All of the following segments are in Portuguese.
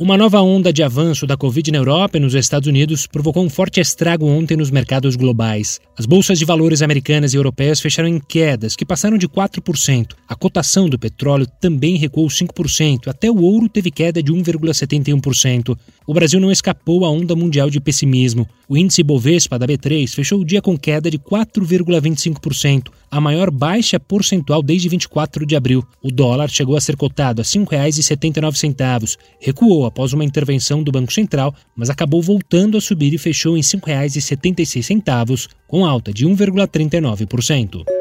Uma nova onda de avanço da Covid na Europa e nos Estados Unidos provocou um forte estrago ontem nos mercados globais. As bolsas de valores americanas e europeias fecharam em quedas, que passaram de 4%. A cotação do petróleo também recuou 5%, até o ouro teve queda de 1,71%. O Brasil não escapou à onda mundial de pessimismo. O índice Bovespa da B3 fechou o dia com queda de 4,25%, a maior baixa percentual desde 24 de abril. O dólar chegou a ser cotado a R$ 5,79, recuou após uma intervenção do Banco Central, mas acabou voltando a subir e fechou em R$ 5,76, com alta de 1,39%.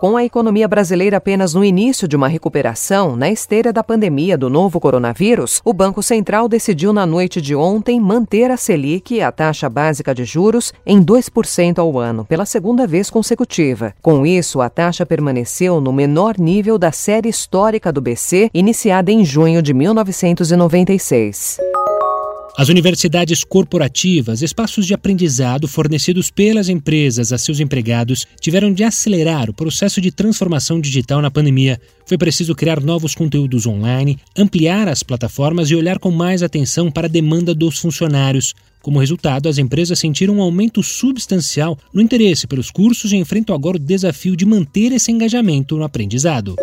Com a economia brasileira apenas no início de uma recuperação, na esteira da pandemia do novo coronavírus, o Banco Central decidiu na noite de ontem manter a Selic, a taxa básica de juros, em 2% ao ano, pela segunda vez consecutiva. Com isso, a taxa permaneceu no menor nível da série histórica do BC, iniciada em junho de 1996. As universidades corporativas, espaços de aprendizado fornecidos pelas empresas a seus empregados, tiveram de acelerar o processo de transformação digital na pandemia. Foi preciso criar novos conteúdos online, ampliar as plataformas e olhar com mais atenção para a demanda dos funcionários. Como resultado, as empresas sentiram um aumento substancial no interesse pelos cursos e enfrentam agora o desafio de manter esse engajamento no aprendizado.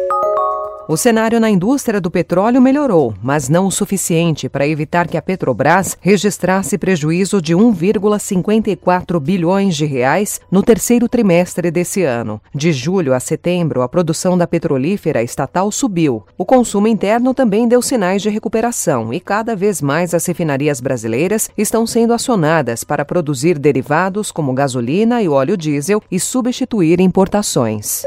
O cenário na indústria do petróleo melhorou, mas não o suficiente para evitar que a Petrobras registrasse prejuízo de 1,54 bilhões de reais no terceiro trimestre desse ano. De julho a setembro, a produção da petrolífera estatal subiu. O consumo interno também deu sinais de recuperação e cada vez mais as refinarias brasileiras estão sendo acionadas para produzir derivados como gasolina e óleo diesel e substituir importações.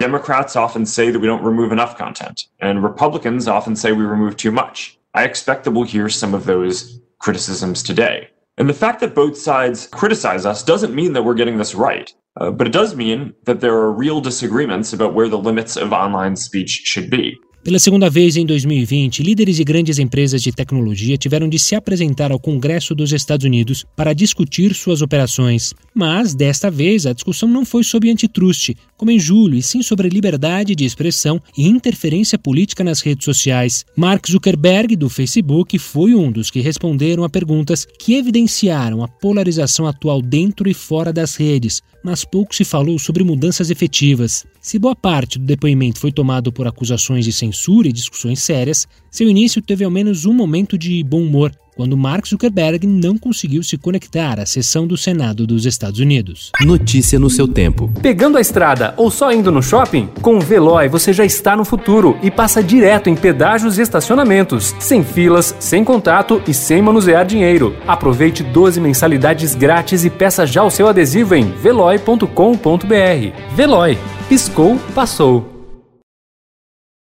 Democrats often say that we don't remove enough content, and Republicans often say we remove too much. I expect that we'll hear some of those criticisms today. And the fact that both sides criticize us doesn't mean that we're getting this right, uh, but it does mean that there are real disagreements about where the limits of online speech should be. Pela segunda vez em 2020, líderes de grandes empresas de tecnologia tiveram de se apresentar ao Congresso dos Estados Unidos para discutir suas operações. Mas, desta vez, a discussão não foi sobre antitruste, como em julho, e sim sobre liberdade de expressão e interferência política nas redes sociais. Mark Zuckerberg, do Facebook, foi um dos que responderam a perguntas que evidenciaram a polarização atual dentro e fora das redes, mas pouco se falou sobre mudanças efetivas. Se boa parte do depoimento foi tomado por acusações de censura e discussões sérias, seu início teve ao menos um momento de bom humor, quando Mark Zuckerberg não conseguiu se conectar à sessão do Senado dos Estados Unidos. Notícia no seu tempo. Pegando a estrada ou só indo no shopping? Com o Veloy você já está no futuro e passa direto em pedágios e estacionamentos, sem filas, sem contato e sem manusear dinheiro. Aproveite 12 mensalidades grátis e peça já o seu adesivo em veloy.com.br. Veloy, piscou, passou.